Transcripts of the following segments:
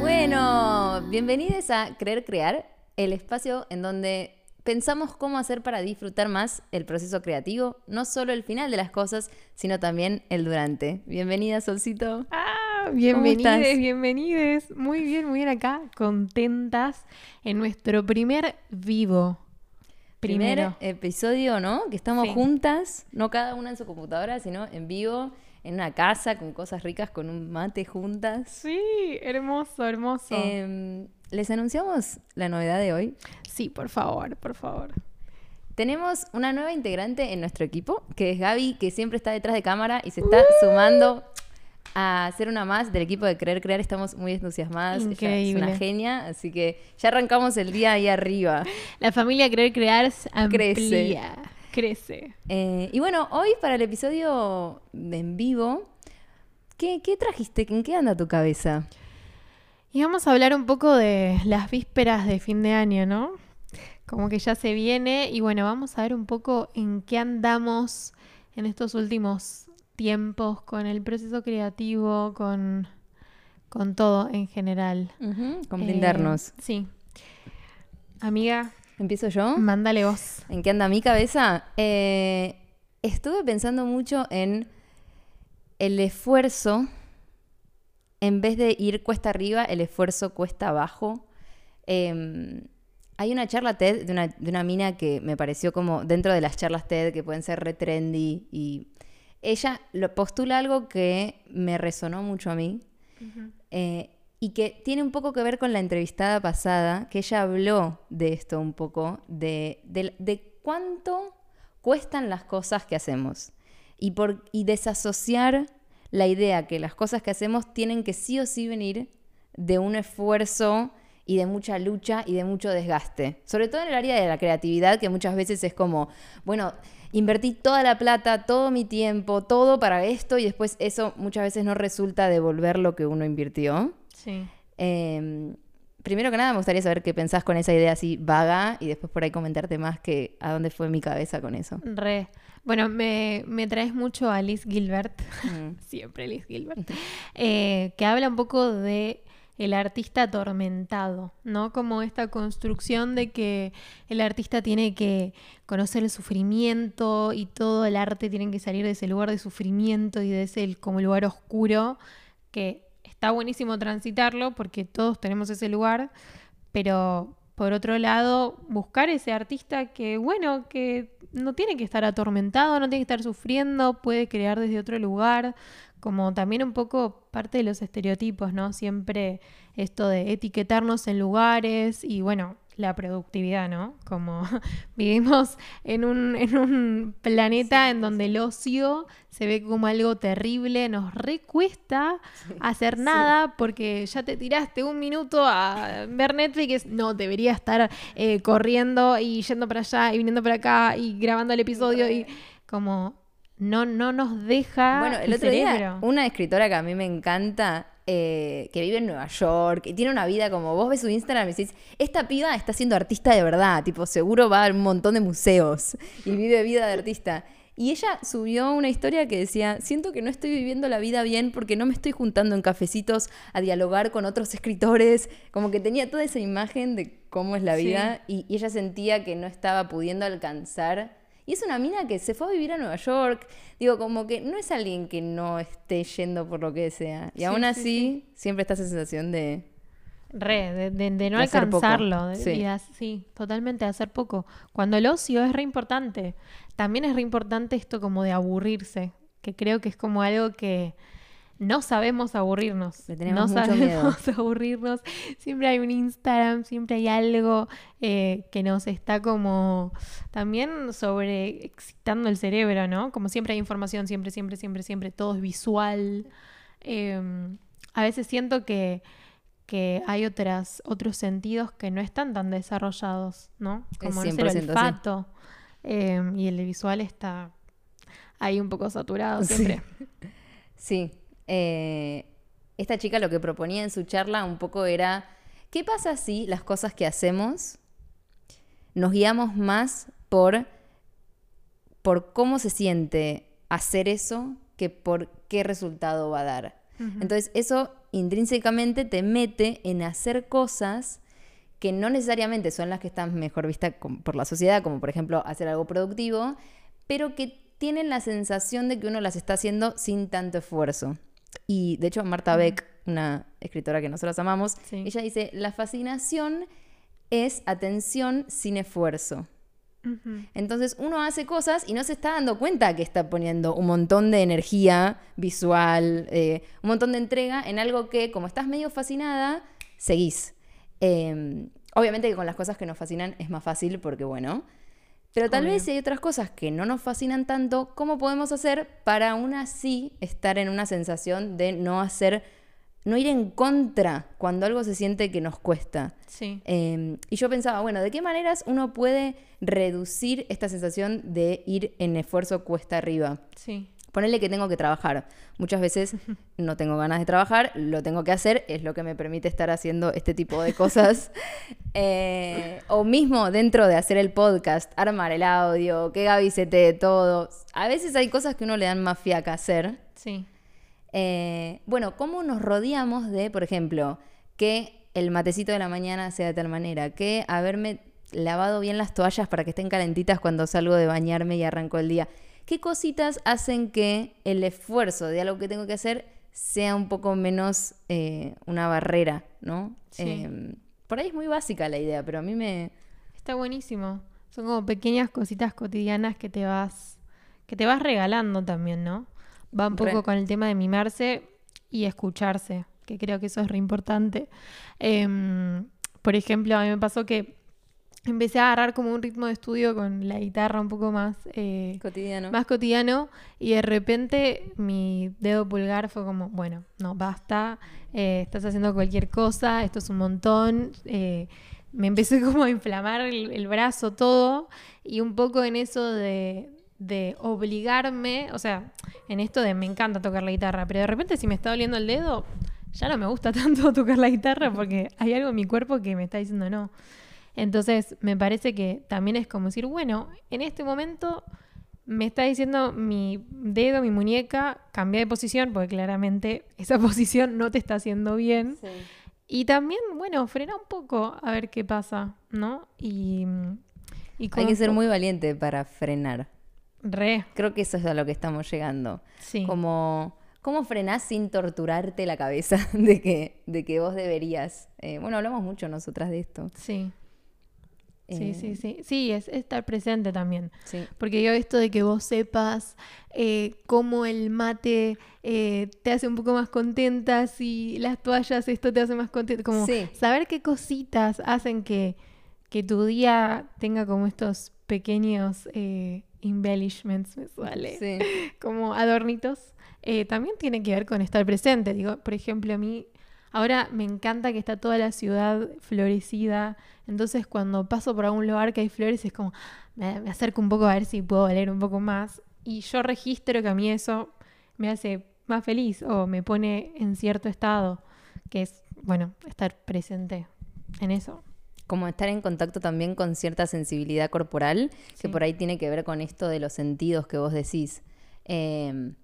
Bueno, bienvenidos a Creer Crear, el espacio en donde pensamos cómo hacer para disfrutar más el proceso creativo, no solo el final de las cosas, sino también el durante. Bienvenida, Solcito. Ah, estás? bienvenides, bienvenides. Muy bien, muy bien acá, contentas en nuestro primer vivo. Primero. Primer episodio, ¿no? Que estamos Sí. juntas, no cada una en su computadora, sino en vivo, en una casa, con cosas ricas, con un mate juntas. Sí, hermoso, hermoso. Em, Les anunciamos la novedad de hoy. sí, por favor, por favor. Tenemos una nueva integrante en nuestro equipo, que es Gaby, que siempre está detrás de cámara y se está sumando a ser una más del equipo de Creer Crear. Estamos muy entusiasmadas. Ella. Es una genia, así que ya arrancamos el día ahí arriba. La familia Creer Crear se Crece. amplía, crece. Eh, y bueno, hoy para el episodio de en vivo, ¿qué, qué trajiste? ¿En qué anda tu cabeza? Y vamos a hablar un poco de las vísperas de fin de año, ¿no? Como que ya se viene y bueno, vamos a ver un poco en qué andamos en estos últimos tiempos con el proceso creativo, con, con todo en general. Con Eh, brindarnos. sí. Amiga, ¿Empiezo yo? mándale vos. ¿En qué anda mi cabeza? Eh, estuve pensando mucho en el esfuerzo. En vez de ir cuesta arriba, el esfuerzo cuesta abajo. Eh, hay una charla TED de una, de una mina que me pareció como dentro de las charlas TED que pueden ser re trendy y ella lo postula algo que me resonó mucho a mí eh, y que tiene un poco que ver con la entrevistada pasada, que ella habló de esto un poco, de, de- de cuánto cuestan las cosas que hacemos y, por, y desasociar la idea que las cosas que hacemos tienen que sí o sí venir de un esfuerzo y de mucha lucha y de mucho desgaste. Sobre todo en el área de la creatividad, que muchas veces es como, bueno, invertí toda la plata, todo mi tiempo, todo para esto y después eso muchas veces no resulta devolver lo que uno invirtió. Sí. Eh, primero que nada, me gustaría saber qué pensás con esa idea así vaga y después por ahí comentarte más que a dónde fue mi cabeza con eso. Re. Bueno, me, me traes mucho a Liz Gilbert, Mm. siempre Liz Gilbert, eh, que habla un poco de el artista atormentado, ¿no? Como esta construcción de que el artista tiene que conocer el sufrimiento y todo el arte tiene que salir de ese lugar de sufrimiento y de ese como lugar oscuro, que está buenísimo transitarlo porque todos tenemos ese lugar, pero por otro lado, buscar ese artista que, bueno, que no tiene que estar atormentado, no tiene que estar sufriendo, puede crear desde otro lugar, como también un poco parte de los estereotipos, ¿no? Siempre esto de etiquetarnos en lugares y, bueno, la productividad, ¿no? Como vivimos en un, en un planeta en donde el ocio se ve como algo terrible, nos recuesta hacer nada porque ya te tiraste un minuto a ver Netflix, no, debería estar eh, corriendo y yendo para allá y viniendo para acá y grabando el episodio y como no, no nos deja Bueno, el otro cerebro. día, una escritora que a mí me encanta, eh, que vive en Nueva York y tiene una vida como vos ves su Instagram y decís, esta piba está siendo artista de verdad, tipo, seguro va a un montón de museos y vive vida de artista. Y ella subió una historia que decía, siento que no estoy viviendo la vida bien porque no me estoy juntando en cafecitos a dialogar con otros escritores, como que tenía toda esa imagen de cómo es la Sí. vida y, y ella sentía que no estaba pudiendo alcanzar. Y es una mina que se fue a vivir a Nueva York. Digo, como que no es alguien que no esté yendo por lo que sea. Y Sí, aún sí, así, sí. siempre está esa sensación de... Re, de, de- de no De hacer poco. alcanzarlo. y hac- sí, totalmente de hacer poco. Cuando el ocio es re importante. También es re importante esto como de aburrirse, que creo que es como algo que no sabemos aburrirnos. Le tenemos no mucho sabemos aburrirnos. Siempre hay un Instagram, siempre hay algo eh, que nos está como también sobre excitando el cerebro, ¿no? Como siempre hay información, siempre, siempre, siempre, siempre, todo es visual. Eh, a veces siento que, que hay otras, otros sentidos que no están tan desarrollados, ¿no? Como no sé, 100% el olfato. eh, y el visual está ahí un poco saturado Sí. siempre. Sí. Eh, esta chica lo que proponía en su charla un poco era, ¿qué pasa si las cosas que hacemos nos guiamos más por, por cómo se siente hacer eso que por qué resultado va a dar. Entonces eso intrínsecamente te mete en hacer cosas que no necesariamente son las que están mejor vistas por la sociedad, como por ejemplo hacer algo productivo, pero que tienen la sensación de que uno las está haciendo sin tanto esfuerzo. Y de hecho Marta Beck, una escritora que nosotros amamos, Sí. ella dice, la fascinación es atención sin esfuerzo. Entonces uno hace cosas y no se está dando cuenta que está poniendo un montón de energía visual, eh, un montón de entrega en algo que, como estás medio fascinada, seguís. Eh, obviamente que con las cosas que nos fascinan es más fácil porque, bueno, pero tal Obvio. vez si hay otras cosas que no nos fascinan tanto, ¿cómo podemos hacer para aún así estar en una sensación de no hacer, no ir en contra cuando algo se siente que nos cuesta? Sí. Eh, y yo pensaba, bueno, ¿de qué maneras uno puede reducir esta sensación de ir en esfuerzo cuesta arriba? Sí. Ponerle que tengo que trabajar. Muchas veces no tengo ganas de trabajar, lo tengo que hacer, es lo que me permite estar haciendo este tipo de cosas. Eh, o mismo dentro de hacer el podcast, armar el audio, que Gaby se te todo. A veces hay cosas que uno le dan más fiaca hacer. Sí. Eh, bueno, ¿cómo nos rodeamos de, por ejemplo, que el matecito de la mañana sea de tal manera, que haberme lavado bien las toallas para que estén calentitas cuando salgo de bañarme y arranco el día? ¿Qué cositas hacen que el esfuerzo de algo que tengo que hacer sea un poco menos eh, una barrera, ¿no? Sí. Eh, por ahí es muy básica la idea, pero a mí me... Está buenísimo. Son como pequeñas cositas cotidianas que te vas, que te vas regalando también, ¿no? Va un poco Re. con el tema de mimarse y escucharse, que creo que eso es re importante. Em, por ejemplo, a mí me pasó que empecé a agarrar como un ritmo de estudio con la guitarra un poco más, eh, Cotidiano. más cotidiano y de repente mi dedo pulgar fue como, bueno, no, basta, eh, estás haciendo cualquier cosa, esto es un montón. eh, me empecé como a inflamar el, el brazo todo y un poco en eso de, de obligarme, o sea, en esto de me encanta tocar la guitarra, pero de repente si me está doliendo el dedo, ya no me gusta tanto tocar la guitarra porque hay algo en mi cuerpo que me está diciendo no. Entonces, me parece que también es como decir, bueno, en este momento me está diciendo mi dedo, mi muñeca, cambia de posición, porque claramente esa posición no te está haciendo bien. Sí. Y también, bueno, frena un poco a ver qué pasa, ¿no? Y, y Hay que ser muy valiente para frenar. Re, Creo que eso es a lo que estamos llegando. sí. Como, ¿Cómo frenás sin torturarte la cabeza de que, de que vos deberías? Eh, bueno, hablamos mucho nosotras de esto. Sí, sí, Eh, sí, sí. Sí, es estar presente también. sí. Porque yo esto de que vos sepas eh, cómo el mate eh, te hace un poco más contenta, si las toallas esto te hace más contenta, como Sí. saber qué cositas hacen que, que tu día tenga como estos pequeños embellishments, me sale, Sí. como adornitos, también tiene que ver con estar presente. Digo, por ejemplo, a mí ahora me encanta que está toda la ciudad florecida, entonces cuando paso por algún lugar que hay flores es como, me, me acerco un poco a ver si puedo valer un poco más y yo registro que a mí eso me hace más feliz o me pone en cierto estado, que es, bueno, estar presente en eso. Como estar en contacto también con cierta sensibilidad corporal, que por ahí tiene que ver con esto de los sentidos que vos decís. Eh,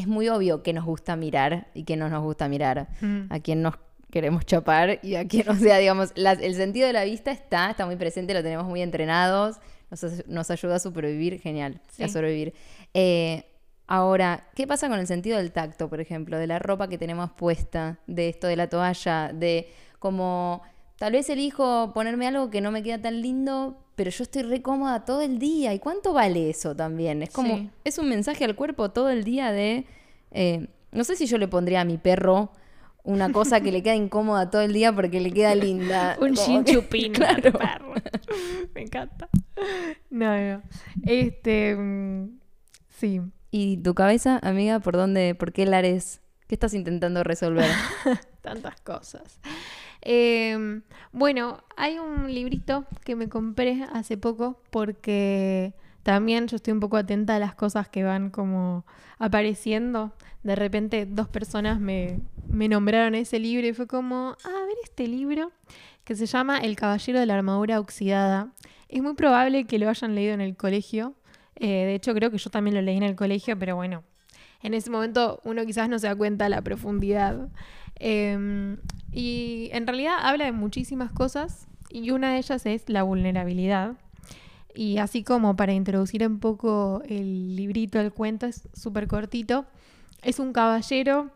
es muy obvio que nos gusta mirar y que no nos gusta mirar. Mm. A quién nos queremos chapar y a quién, o sea, digamos, la- el sentido de la vista está, está muy presente, lo tenemos muy entrenados, nos, nos ayuda a supervivir, genial, Sí. a sobrevivir. Eh, ahora, ¿qué pasa con el sentido del tacto, por ejemplo, de la ropa que tenemos puesta, de esto de la toalla, de como tal vez elijo ponerme algo que no me queda tan lindo, pero yo estoy re cómoda todo el día. ¿Y cuánto vale eso también? Es como, Sí. es un mensaje al cuerpo todo el día de, eh, no sé si yo le pondría a mi perro una cosa que le queda incómoda todo el día porque le queda linda. Un chinchupín, claro. perro. Me encanta. No, no. Este, mm, sí. ¿Y tu cabeza, amiga, por dónde, por qué lares? ¿Qué estás intentando resolver? Tantas cosas. Eh, bueno, hay un librito que me compré hace poco porque también yo estoy un poco atenta a las cosas que van como apareciendo. De repente dos personas me, me nombraron ese libro y fue como, "Ah, a ver este libro que se llama El Caballero de la Armadura Oxidada. Es muy probable que lo hayan leído en el colegio. Eh, de hecho, creo que yo también lo leí en el colegio, pero bueno, en ese momento uno quizás no se da cuenta de la profundidad. Eh, y en realidad habla de muchísimas cosas y una de ellas es la vulnerabilidad. Y así como para introducir un poco el librito, el cuento, es súper cortito. Es un caballero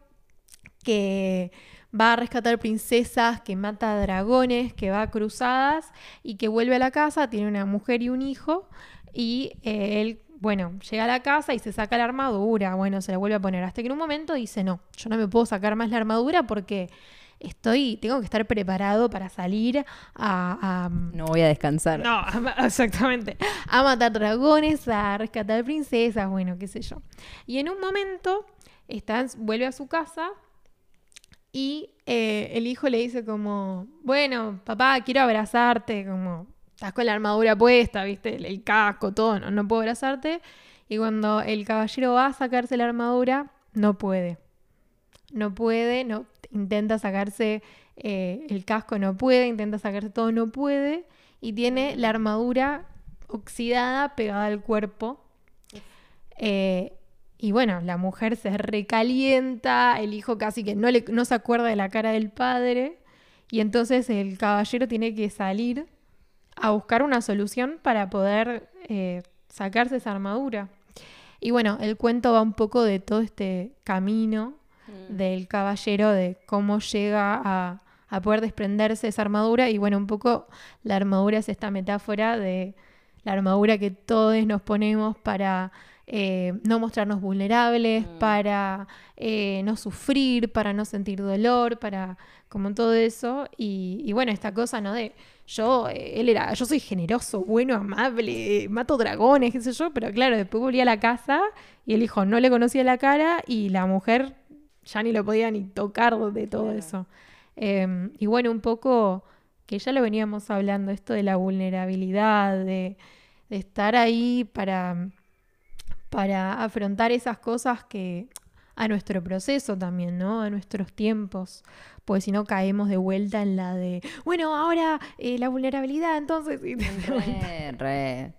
que va a rescatar princesas, que mata dragones, que va a cruzadas y que vuelve a la casa, tiene una mujer y un hijo y eh, él, bueno, llega a la casa y se saca la armadura, bueno, se la vuelve a poner, hasta que en un momento dice, no, yo no me puedo sacar más la armadura porque estoy, tengo que estar preparado para salir a... a- No voy a descansar. no, a exactamente. A matar dragones, a rescatar princesas, bueno, qué sé yo. Y en un momento está, vuelve a su casa y eh, el hijo le dice como, bueno, papá, quiero abrazarte, como, estás con la armadura puesta, viste, el, casco, todo, no, no puedo abrazarte. Y cuando el caballero va a sacarse la armadura, no puede. No puede, no, intenta sacarse eh, el casco, no puede, intenta sacarse todo, no puede. Y tiene la armadura oxidada pegada al cuerpo. Eh, y bueno, la mujer se recalienta, el hijo casi que no, le, no se acuerda de la cara del padre. Y entonces el caballero tiene que salir a buscar una solución para poder eh, sacarse esa armadura. Y bueno, el cuento va un poco de todo este camino del caballero, de cómo llega a, a poder desprenderse de esa armadura. Y bueno, un poco la armadura es esta metáfora de la armadura que todos nos ponemos para eh, no mostrarnos vulnerables, para eh, no sufrir, para no sentir dolor, para como todo eso. Y, y bueno, esta cosa, ¿no? De yo, eh, él era, yo soy generoso, bueno, amable, mato dragones, qué sé yo, pero claro, después volví a la casa y el hijo no le conocía la cara y la mujer ya ni lo podía ni tocar de todo Claro. eso. Eh, y bueno, un poco que ya lo veníamos hablando, esto de la vulnerabilidad, de, de estar ahí para, para afrontar esas cosas que a nuestro proceso también, ¿no? A nuestros tiempos. Pues si no caemos de vuelta en la de, bueno, ahora eh, la vulnerabilidad, entonces, y Re, re.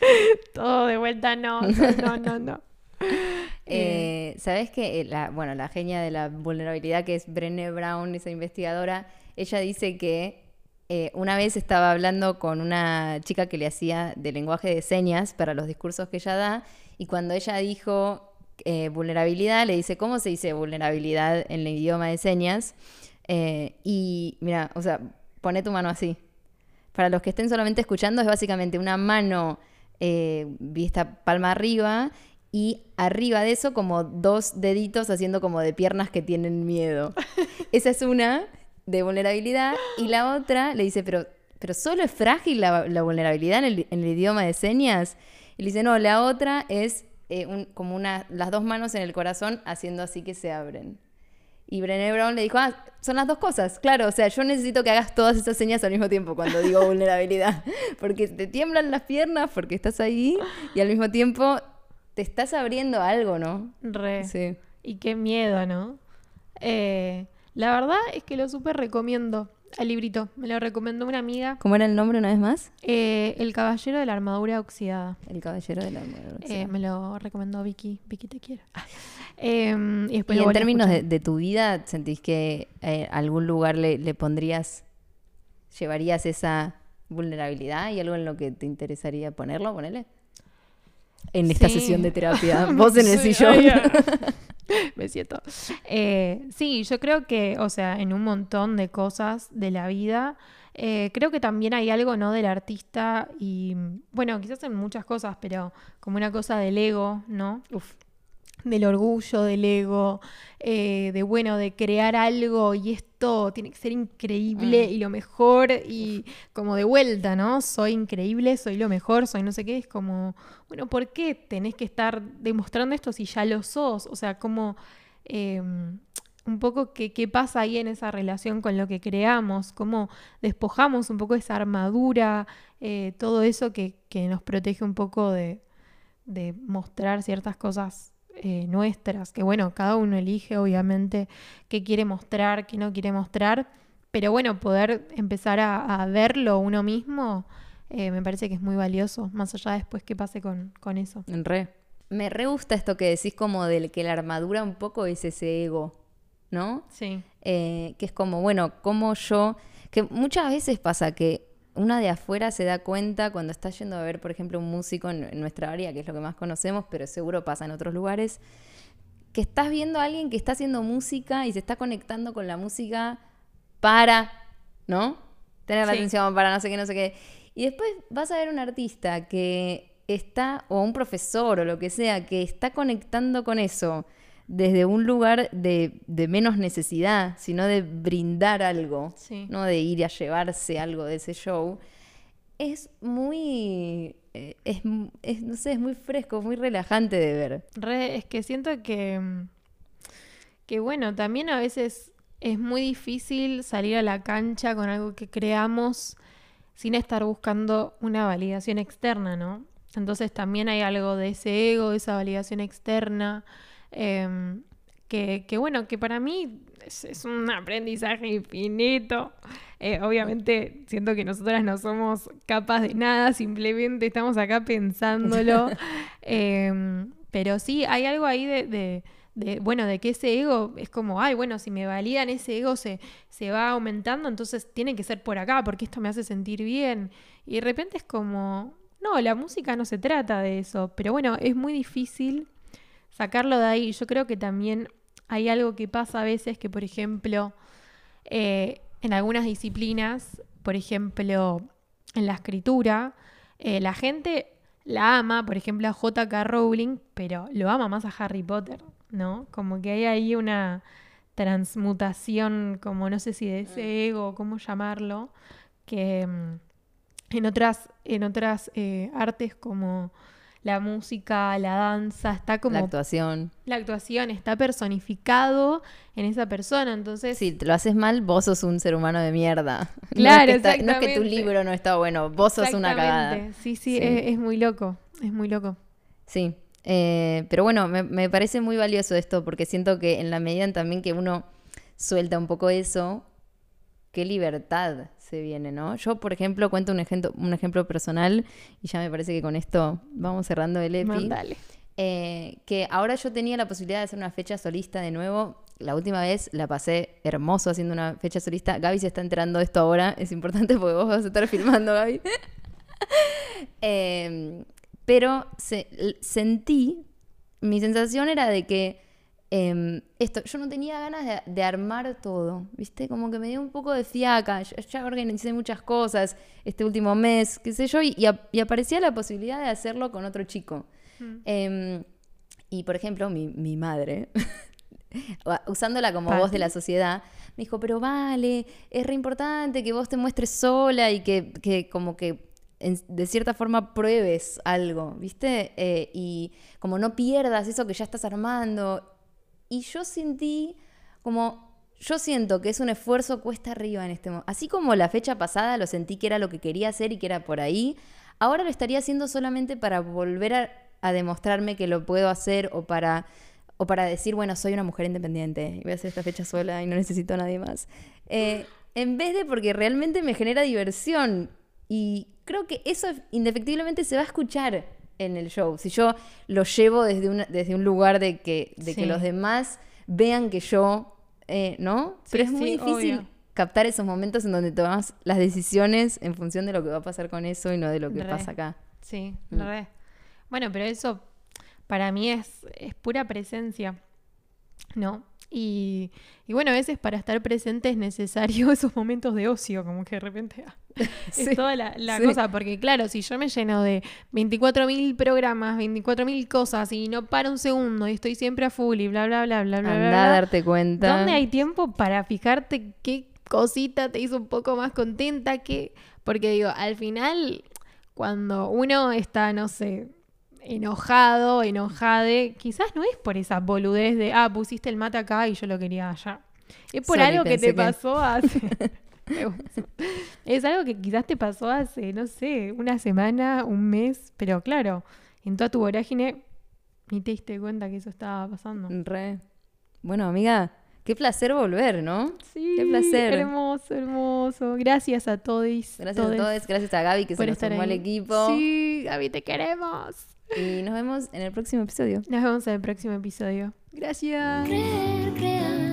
todo de vuelta, no, no, no, no. no. Eh, ¿Sabes que la, bueno, la genia de la vulnerabilidad, que es Brené Brown, esa investigadora, ella dice que eh, una vez estaba hablando con una chica que le hacía de lenguaje de señas para los discursos que ella da, y cuando ella dijo eh, vulnerabilidad, le dice, ¿cómo se dice vulnerabilidad en el idioma de señas? Eh, y mira, o sea, pone tu mano así. Para los que estén solamente escuchando, es básicamente una mano eh, vista palma arriba y arriba de eso como dos deditos haciendo como de piernas que tienen miedo. Esa es una de vulnerabilidad y la otra le dice, pero, pero solo es frágil la, la vulnerabilidad en el, en el idioma de señas. Y le dice, no, la otra es eh, un- como una, las dos manos en el corazón haciendo así que se abren. Y Brené Brown le dijo, ah, son las dos cosas. Claro, o sea, yo necesito que hagas todas esas señas al mismo tiempo cuando digo vulnerabilidad. Porque te tiemblan las piernas porque estás ahí y al mismo tiempo te estás abriendo a algo, ¿no? Re. Sí. Y qué miedo, ¿no? Eh, la verdad es que lo súper recomiendo. El librito, me lo recomendó una amiga. ¿Cómo era el nombre una vez más? Eh, el caballero de la armadura oxidada. El caballero de la armadura Eh, oxidada. me lo recomendó Vicky. Vicky, te quiero. Eh, y después Y lo en términos de, tu vida, ¿sentís que eh, algún lugar le, le pondrías, llevarías esa vulnerabilidad y algo en lo que te interesaría ponerlo, ponele? En esta Sí. sesión de terapia, vos en el sillón. Me siento. Eh, sí, yo creo que, o sea, en un montón de cosas de la vida, eh, creo que también hay algo, ¿no? Del artista y, bueno, quizás en muchas cosas, pero como una cosa del ego, ¿no? Uf. Del orgullo, del ego, eh, de, bueno, de crear algo y esto tiene que ser increíble Mm. y lo mejor y como de vuelta, ¿no? Soy increíble, soy lo mejor, soy no sé qué, es como, bueno, ¿por qué tenés que estar demostrando esto si ya lo sos? O sea, como eh, un poco qué, qué pasa ahí en esa relación con lo que creamos, cómo despojamos un poco esa armadura, eh, todo eso que, que nos protege un poco de, de mostrar ciertas cosas eh, nuestras, que bueno, cada uno elige obviamente qué quiere mostrar, qué no quiere mostrar, pero bueno, poder empezar a, a verlo uno mismo eh, me parece que es muy valioso, más allá después que pase con, con eso. Re. Me re gusta esto que decís como del que la armadura un poco es ese ego, ¿no? Sí. Eh, que es como, bueno, como yo, que muchas veces pasa que una de afuera se da cuenta cuando está yendo a ver, por ejemplo, un músico en, nuestra área, que es lo que más conocemos, pero seguro pasa en otros lugares, que estás viendo a alguien que está haciendo música y se está conectando con la música para, ¿no? Tener la Sí. atención para no sé qué, no sé qué. Y después vas a ver un artista que está, o un profesor o lo que sea, que está conectando con eso desde un lugar de, de menos necesidad, sino de brindar algo, Sí. no de ir a llevarse algo de ese show, es muy, eh, es, es, no sé, es muy fresco, muy relajante de ver. Re, es que siento que, mm, que bueno, también a veces es muy difícil salir a la cancha con algo que creamos sin estar buscando una validación externa, ¿no? Entonces también hay algo de ese ego, de esa validación externa, em, que, que bueno, que para mí es, es un aprendizaje infinito. Eh, obviamente siento que nosotras no somos capas de nada, simplemente estamos acá pensándolo. Em, pero sí, hay algo ahí de, de- de, bueno, de que ese ego es como, ay, bueno, si me validan ese ego se, se va aumentando, entonces tiene que ser por acá, porque esto me hace sentir bien. Y de repente es como, no, la música no se trata de eso, pero bueno, es muy difícil sacarlo de ahí. Yo creo que también hay algo que pasa a veces que, por ejemplo, eh, en algunas disciplinas, por ejemplo, en la escritura, eh, la gente la ama, por ejemplo, a J.K. Rowling, pero lo ama más a Harry Potter, ¿no? Como que hay ahí una transmutación, como no sé si de ese ego, cómo llamarlo, que mm, en otras, en otras eh, artes como la música, la danza, está como La actuación. la actuación está personificado en esa persona, entonces Si te lo haces mal, vos sos un ser humano de mierda. Claro, no es que, está- no es que tu libro no está bueno, vos sos una cagada. Sí, sí, Sí. Es, es muy loco, es muy loco. Sí, eh, pero bueno, me, me parece muy valioso esto porque siento que en la medida en también que uno suelta un poco eso, qué libertad se viene, ¿no? Yo, por ejemplo, cuento un ejemplo, un ejemplo personal y ya me parece que con esto vamos cerrando el EPI. Eh, que ahora yo tenía la posibilidad de hacer una fecha solista de nuevo. La última vez la pasé hermoso haciendo una fecha solista. Gaby se está enterando de esto ahora. Es importante porque vos vas a estar filmando, Gaby. Eh, pero se- sentí, mi sensación era de que em, esto, yo no tenía ganas de, de armar todo, ¿viste? Como que me dio un poco de fiaca. Ya, ya organicé muchas cosas este último mes, qué sé yo, y, y ap- y aparecía la posibilidad de hacerlo con otro chico. Em, y por ejemplo, mi, mi madre, usándola como voz de la sociedad, me dijo, pero vale, es re importante que vos te muestres sola y que, que como que en- de cierta forma pruebes algo, ¿viste? Eh, y como no pierdas eso que ya estás armando. Y yo sentí como... Yo siento que es un esfuerzo cuesta arriba en este momento. Así como la fecha pasada lo sentí que era lo que quería hacer y que era por ahí, ahora lo estaría haciendo solamente para volver a, demostrarme que lo puedo hacer o para, o para decir, bueno, soy una mujer independiente y voy a hacer esta fecha sola y no necesito a nadie más. Eh, en vez de porque realmente me genera diversión. Y creo que eso indefectiblemente se va a escuchar en el show. Si yo lo llevo desde, una- desde un lugar de que, de que los demás vean que yo, eh, ¿no? Pero es muy sí, difícil obvio. captar esos momentos en donde tomas las decisiones en función de lo que va a pasar con eso y no de lo que Re. pasa acá. Sí, Mm. re. Bueno, pero eso para mí es, es pura presencia, ¿no? Y, y bueno, a veces para estar presente es necesario esos momentos de ocio, como que de repente ah, Sí, es toda la, la sí. cosa, porque claro, si yo me lleno de 24.000 programas, 24.000 cosas y no paro un segundo y estoy siempre a full y bla, bla, bla, bla, bla, bla, Anda a bla, darte cuenta. ¿Dónde hay tiempo para fijarte qué cosita te hizo un poco más contenta? que Porque digo, al final, cuando uno está, no sé, enojado, enojade, quizás no es por esa boludez de, ah, pusiste el mate acá y yo lo quería allá. Es por Sorry, algo que te que- pasó hace... Es algo que quizás te pasó hace, no sé, una semana, un mes, pero claro, en toda tu vorágine ni te diste cuenta que eso estaba pasando. Re. Bueno, amiga, Qué placer volver, ¿no? Sí, Qué placer. Hermoso, hermoso. Gracias a todos. Gracias a todos, gracias a Gaby que se nos sumó al equipo. Sí, Gaby, te queremos. Y nos vemos en el próximo episodio. Nos vemos en el próximo episodio. Gracias. creer, crear,